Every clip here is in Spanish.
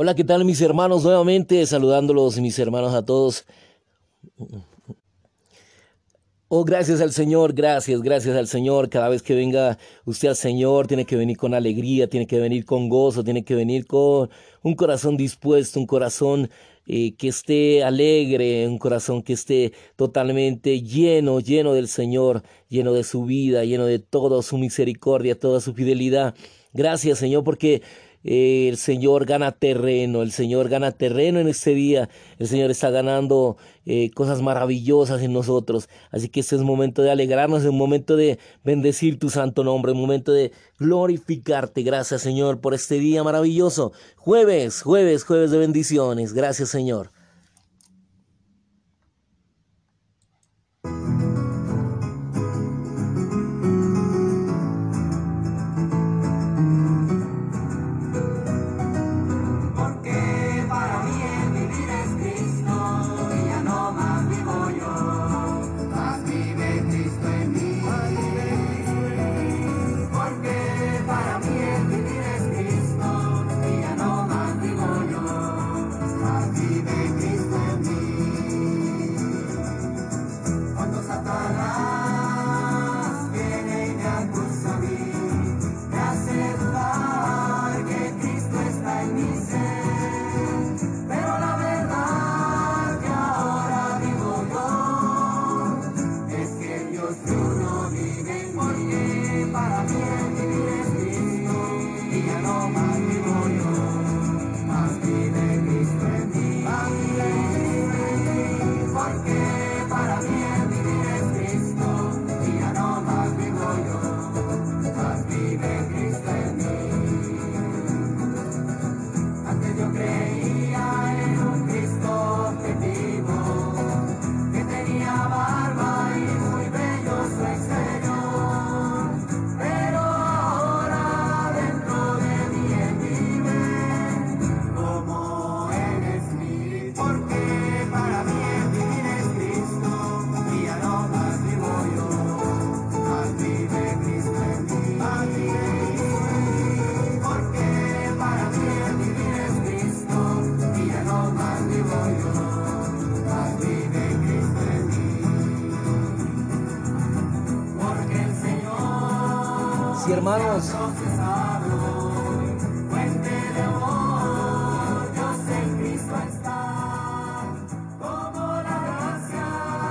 Hola, ¿qué tal mis hermanos? Nuevamente saludándolos, mis hermanos a todos. Oh, gracias al Señor, gracias, gracias al Señor. Cada vez que venga usted al Señor, tiene que venir con alegría, tiene que venir con gozo, tiene que venir con un corazón dispuesto, un corazón eh, que esté alegre, un corazón que esté totalmente lleno, lleno del Señor, lleno de su vida, lleno de toda su misericordia, toda su fidelidad. Gracias, Señor, porque el Señor gana terreno, el Señor gana terreno en este día, el Señor está ganando eh, cosas maravillosas en nosotros. Así que este es momento de alegrarnos, es un momento de bendecir tu santo nombre, un momento de glorificarte. Gracias Señor por este día maravilloso. Jueves, jueves, jueves de bendiciones. Gracias Señor.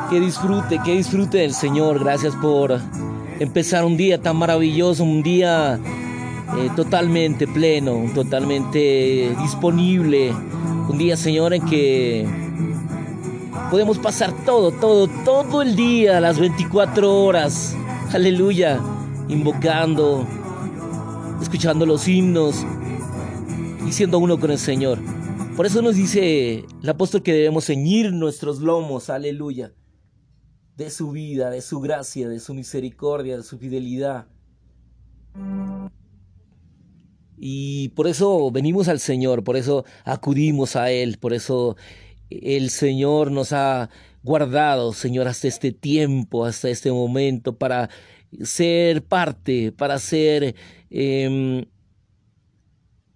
Que disfrute, que disfrute del Señor. Gracias por empezar un día tan maravilloso, un día eh, totalmente pleno, totalmente disponible. Un día, Señor, en que podemos pasar todo, todo, todo el día, las 24 horas. Aleluya invocando, escuchando los himnos y siendo uno con el Señor. Por eso nos dice el apóstol que debemos ceñir nuestros lomos, aleluya, de su vida, de su gracia, de su misericordia, de su fidelidad. Y por eso venimos al Señor, por eso acudimos a Él, por eso el Señor nos ha guardado, Señor, hasta este tiempo, hasta este momento, para ser parte, para ser em,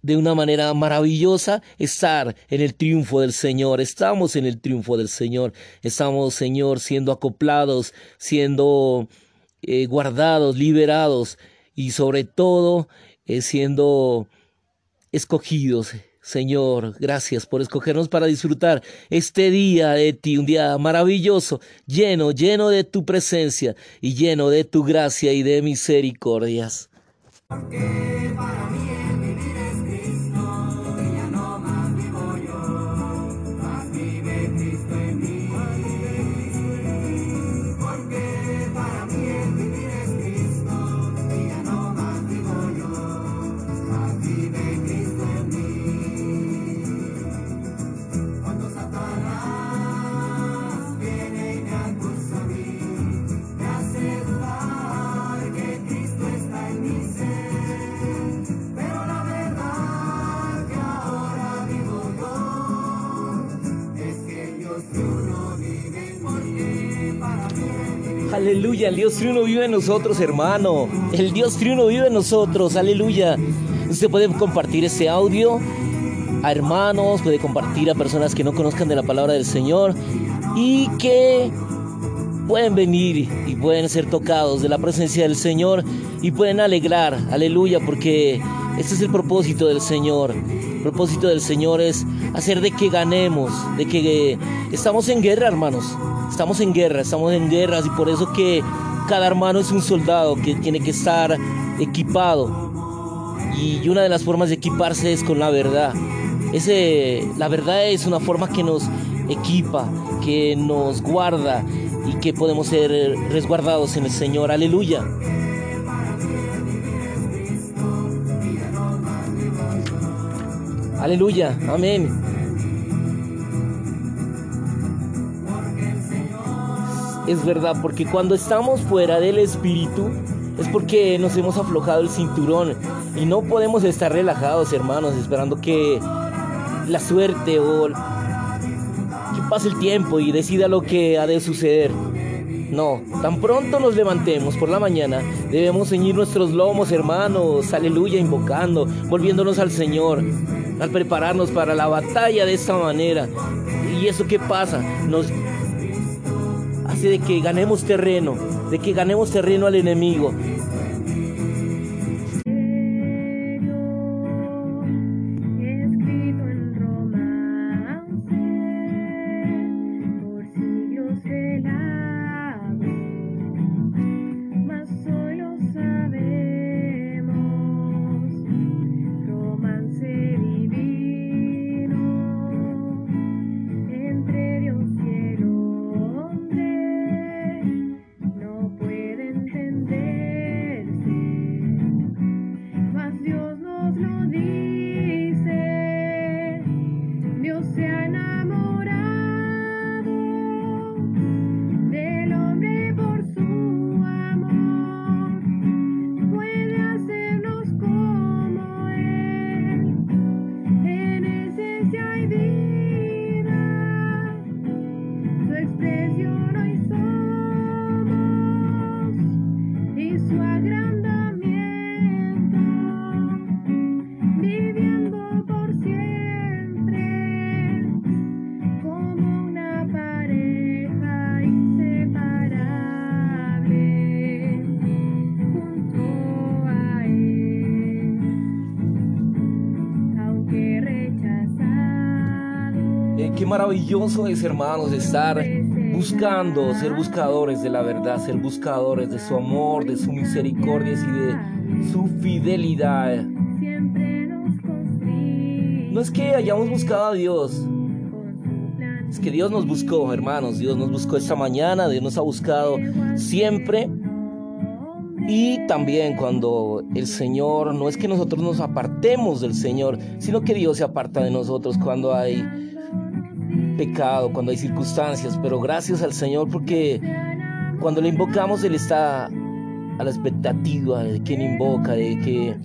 de una manera maravillosa estar en el triunfo del Señor. Estamos en el triunfo del Señor. Estamos, Señor, siendo acoplados, siendo eh, guardados, liberados y sobre todo eh, siendo escogidos Señor, gracias por escogernos para disfrutar este día de ti, un día maravilloso, lleno, lleno de tu presencia y lleno de tu gracia y de misericordias. El Dios triuno vive en nosotros, hermano. El Dios triuno vive en nosotros, aleluya. Usted puede compartir este audio a hermanos, puede compartir a personas que no conozcan de la palabra del Señor y que pueden venir y pueden ser tocados de la presencia del Señor y pueden alegrar, aleluya, porque este es el propósito del Señor. El propósito del Señor es hacer de que ganemos, de que estamos en guerra, hermanos. Estamos en guerra, estamos en guerras y por eso que cada hermano es un soldado que tiene que estar equipado. Y una de las formas de equiparse es con la verdad. Ese, la verdad es una forma que nos equipa, que nos guarda y que podemos ser resguardados en el Señor. Aleluya. Aleluya. Amén. Es verdad, porque cuando estamos fuera del Espíritu es porque nos hemos aflojado el cinturón y no podemos estar relajados, hermanos, esperando que la suerte o que pase el tiempo y decida lo que ha de suceder. No, tan pronto nos levantemos por la mañana, debemos ceñir nuestros lomos, hermanos, aleluya, invocando, volviéndonos al Señor, al prepararnos para la batalla de esta manera. ¿Y eso qué pasa? Nos hace de que ganemos terreno, de que ganemos terreno al enemigo, maravilloso es, hermanos, estar buscando, ser buscadores de la verdad, ser buscadores de su amor, de su misericordia y de su fidelidad. No es que hayamos buscado a Dios, es que Dios nos buscó, hermanos, Dios nos buscó esta mañana, Dios nos ha buscado siempre. Y también cuando el Señor, no es que nosotros nos apartemos del Señor, sino que Dios se aparta de nosotros cuando hay pecado, cuando hay circunstancias, pero gracias al Señor porque cuando le invocamos Él está a la expectativa de quien invoca, de que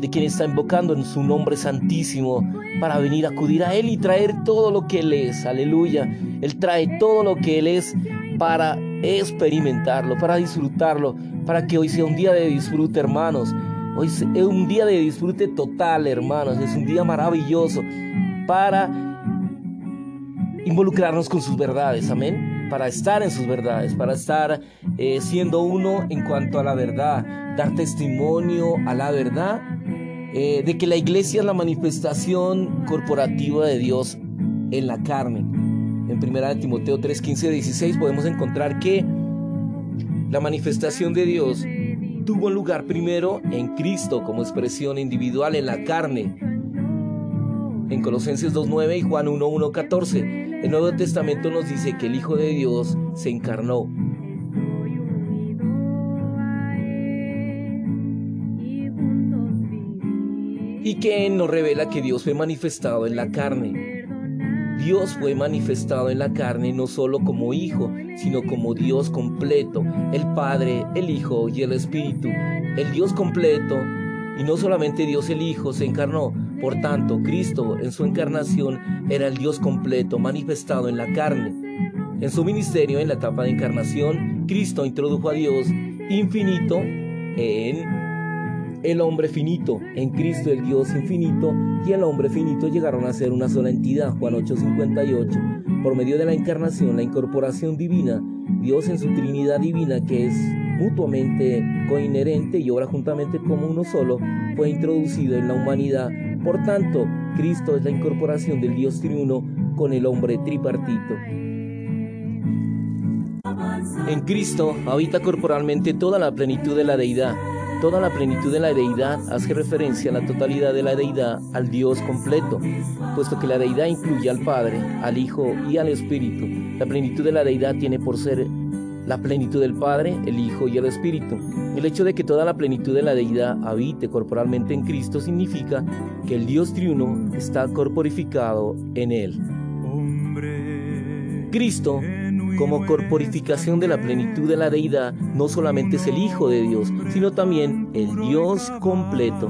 de quien está invocando en su nombre santísimo para venir a acudir a Él y traer todo lo que Él es, aleluya. Él trae todo lo que Él es para experimentarlo, para disfrutarlo, para que hoy sea un día de disfrute, hermanos. Hoy es un día de disfrute total, hermanos. Es un día maravilloso para involucrarnos con sus verdades, amén, para estar en sus verdades, para estar eh, siendo uno en cuanto a la verdad, dar testimonio a la verdad, eh, de que la iglesia es la manifestación corporativa de Dios en la carne. En 1 Timoteo 3, 15, 16 podemos encontrar que la manifestación de Dios tuvo lugar primero en Cristo como expresión individual en la carne. En Colosenses 2.9 y Juan 1.1.14 el Nuevo Testamento nos dice que el Hijo de Dios se encarnó. Y que nos revela que Dios fue manifestado en la carne. Dios fue manifestado en la carne no solo como Hijo, sino como Dios completo, el Padre, el Hijo y el Espíritu. El Dios completo, y no solamente Dios el Hijo, se encarnó, por tanto, Cristo en su encarnación era el Dios completo, manifestado en la carne. En su ministerio, en la etapa de encarnación, Cristo introdujo a Dios infinito en el hombre finito, en Cristo el Dios infinito y el hombre finito llegaron a ser una sola entidad, Juan 8:58, por medio de la encarnación, la incorporación divina, Dios en su Trinidad divina que es mutuamente coinherente y obra juntamente como uno solo, fue introducido en la humanidad. Por tanto, Cristo es la incorporación del Dios triuno con el hombre tripartito. En Cristo habita corporalmente toda la plenitud de la deidad. Toda la plenitud de la deidad hace referencia a la totalidad de la deidad, al Dios completo, puesto que la deidad incluye al Padre, al Hijo y al Espíritu. La plenitud de la deidad tiene por ser la plenitud del Padre, el Hijo y el Espíritu. El hecho de que toda la plenitud de la deidad habite corporalmente en Cristo significa que el Dios triuno está corporificado en él. Cristo como corporificación de la plenitud de la deidad, no solamente es el Hijo de Dios, sino también el Dios completo.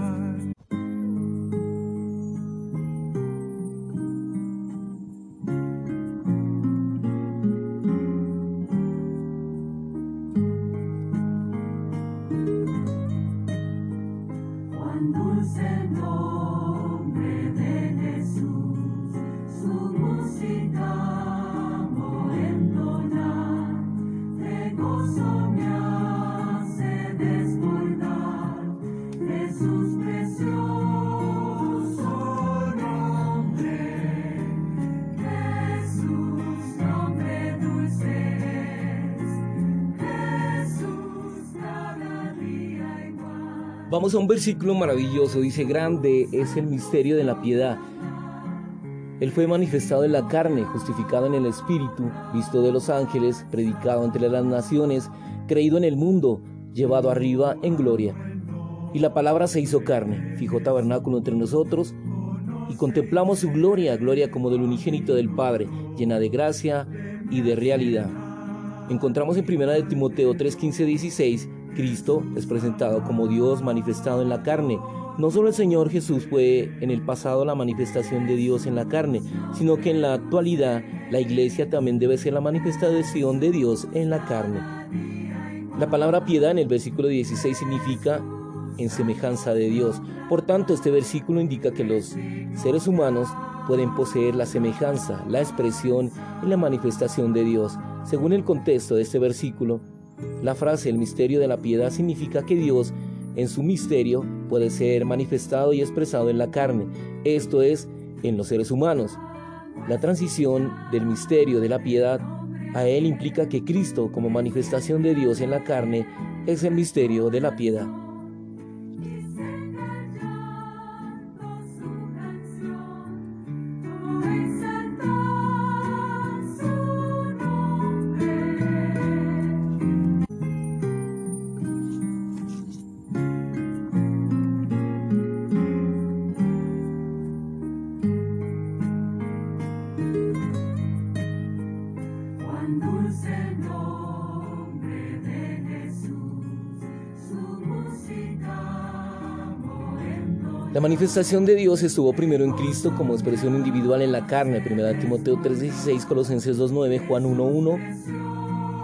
Vamos a un versículo maravilloso, dice, grande es el misterio de la piedad. Él fue manifestado en la carne, justificado en el Espíritu, visto de los ángeles, predicado entre las naciones, creído en el mundo, llevado arriba en gloria. Y la palabra se hizo carne, fijó tabernáculo entre nosotros, y contemplamos su gloria, gloria como del unigénito del Padre, llena de gracia y de realidad. Encontramos en 1 de Timoteo 3, 15, 16, Cristo es presentado como Dios manifestado en la carne. No solo el Señor Jesús fue en el pasado la manifestación de Dios en la carne, sino que en la actualidad la iglesia también debe ser la manifestación de Dios en la carne. La palabra piedad en el versículo 16 significa en semejanza de Dios. Por tanto, este versículo indica que los seres humanos pueden poseer la semejanza, la expresión y la manifestación de Dios. Según el contexto de este versículo, la frase el misterio de la piedad significa que Dios en su misterio puede ser manifestado y expresado en la carne, esto es, en los seres humanos. La transición del misterio de la piedad a él implica que Cristo como manifestación de Dios en la carne es el misterio de la piedad. La manifestación de Dios estuvo primero en Cristo como expresión individual en la carne, 1 Timoteo 3:16, Colosenses 2:9, Juan 1:1.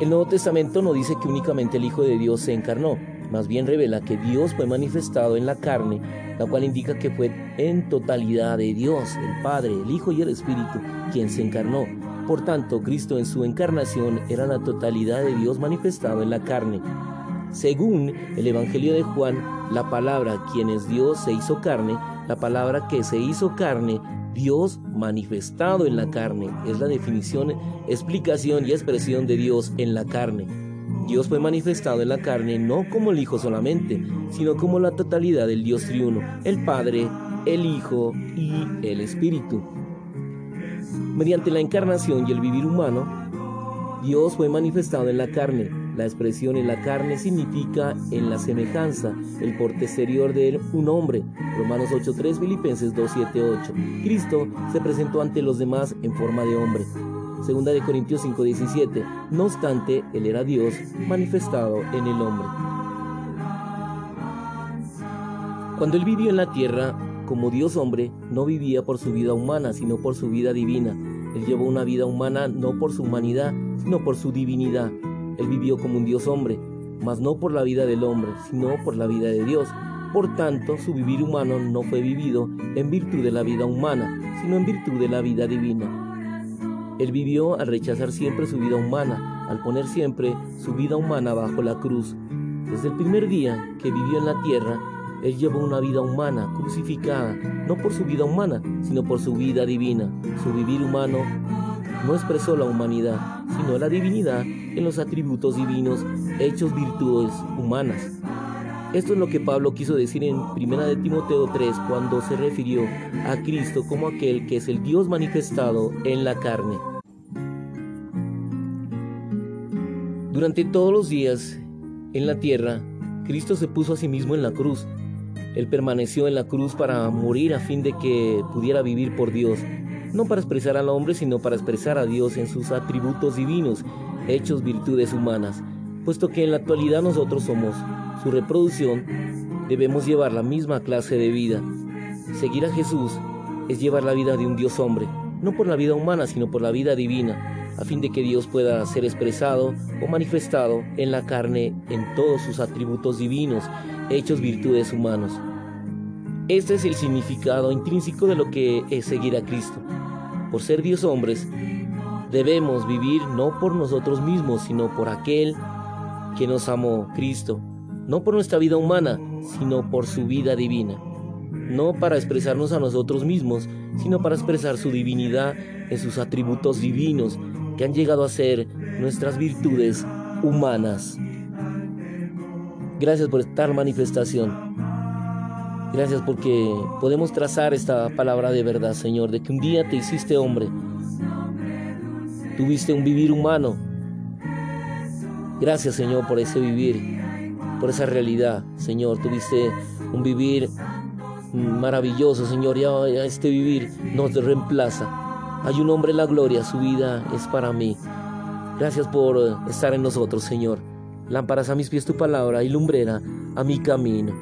El Nuevo Testamento no dice que únicamente el Hijo de Dios se encarnó, más bien revela que Dios fue manifestado en la carne, la cual indica que fue en totalidad de Dios, el Padre, el Hijo y el Espíritu, quien se encarnó. Por tanto, Cristo en su encarnación era la totalidad de Dios manifestado en la carne. Según el Evangelio de Juan, la palabra quien es Dios se hizo carne, la palabra que se hizo carne, Dios manifestado en la carne, es la definición, explicación y expresión de Dios en la carne. Dios fue manifestado en la carne no como el Hijo solamente, sino como la totalidad del Dios triuno, el Padre, el Hijo y el Espíritu. Mediante la encarnación y el vivir humano, Dios fue manifestado en la carne, la expresión en la carne significa en la semejanza, el porte exterior de un hombre. Romanos 8.3, Filipenses 2.7.8. Cristo se presentó ante los demás en forma de hombre. Segunda de Corintios 5.17. No obstante, Él era Dios manifestado en el hombre. Cuando Él vivió en la tierra, como Dios hombre, no vivía por su vida humana, sino por su vida divina. Él llevó una vida humana no por su humanidad, sino por su divinidad. Él vivió como un Dios hombre, mas no por la vida del hombre, sino por la vida de Dios. Por tanto, su vivir humano no fue vivido en virtud de la vida humana, sino en virtud de la vida divina. Él vivió al rechazar siempre su vida humana, al poner siempre su vida humana bajo la cruz. Desde el primer día que vivió en la tierra, Él llevó una vida humana, crucificada, no por su vida humana, sino por su vida divina. Su vivir humano no expresó la humanidad, sino la divinidad en los atributos divinos, hechos virtudes humanas. Esto es lo que Pablo quiso decir en 1 de Timoteo 3 cuando se refirió a Cristo como aquel que es el Dios manifestado en la carne. Durante todos los días en la tierra, Cristo se puso a sí mismo en la cruz. Él permaneció en la cruz para morir a fin de que pudiera vivir por Dios, no para expresar al hombre, sino para expresar a Dios en sus atributos divinos, hechos virtudes humanas, puesto que en la actualidad nosotros somos su reproducción, debemos llevar la misma clase de vida. Seguir a Jesús es llevar la vida de un Dios hombre, no por la vida humana, sino por la vida divina, a fin de que Dios pueda ser expresado o manifestado en la carne en todos sus atributos divinos, hechos virtudes humanos. Este es el significado intrínseco de lo que es seguir a Cristo. Por ser Dios hombres, debemos vivir no por nosotros mismos, sino por aquel que nos amó, Cristo, no por nuestra vida humana, sino por su vida divina. No para expresarnos a nosotros mismos, sino para expresar su divinidad en sus atributos divinos que han llegado a ser nuestras virtudes humanas. Gracias por esta manifestación. Gracias porque podemos trazar esta palabra de verdad, Señor, de que un día te hiciste hombre. Tuviste un vivir humano. Gracias, Señor, por ese vivir por esa realidad, Señor. Tuviste un vivir maravilloso, Señor. Ya, este vivir nos reemplaza. Hay un hombre en la gloria, su vida es para mí. Gracias por estar en nosotros, Señor. Lámparas a mis pies tu palabra y lumbrera a mi camino.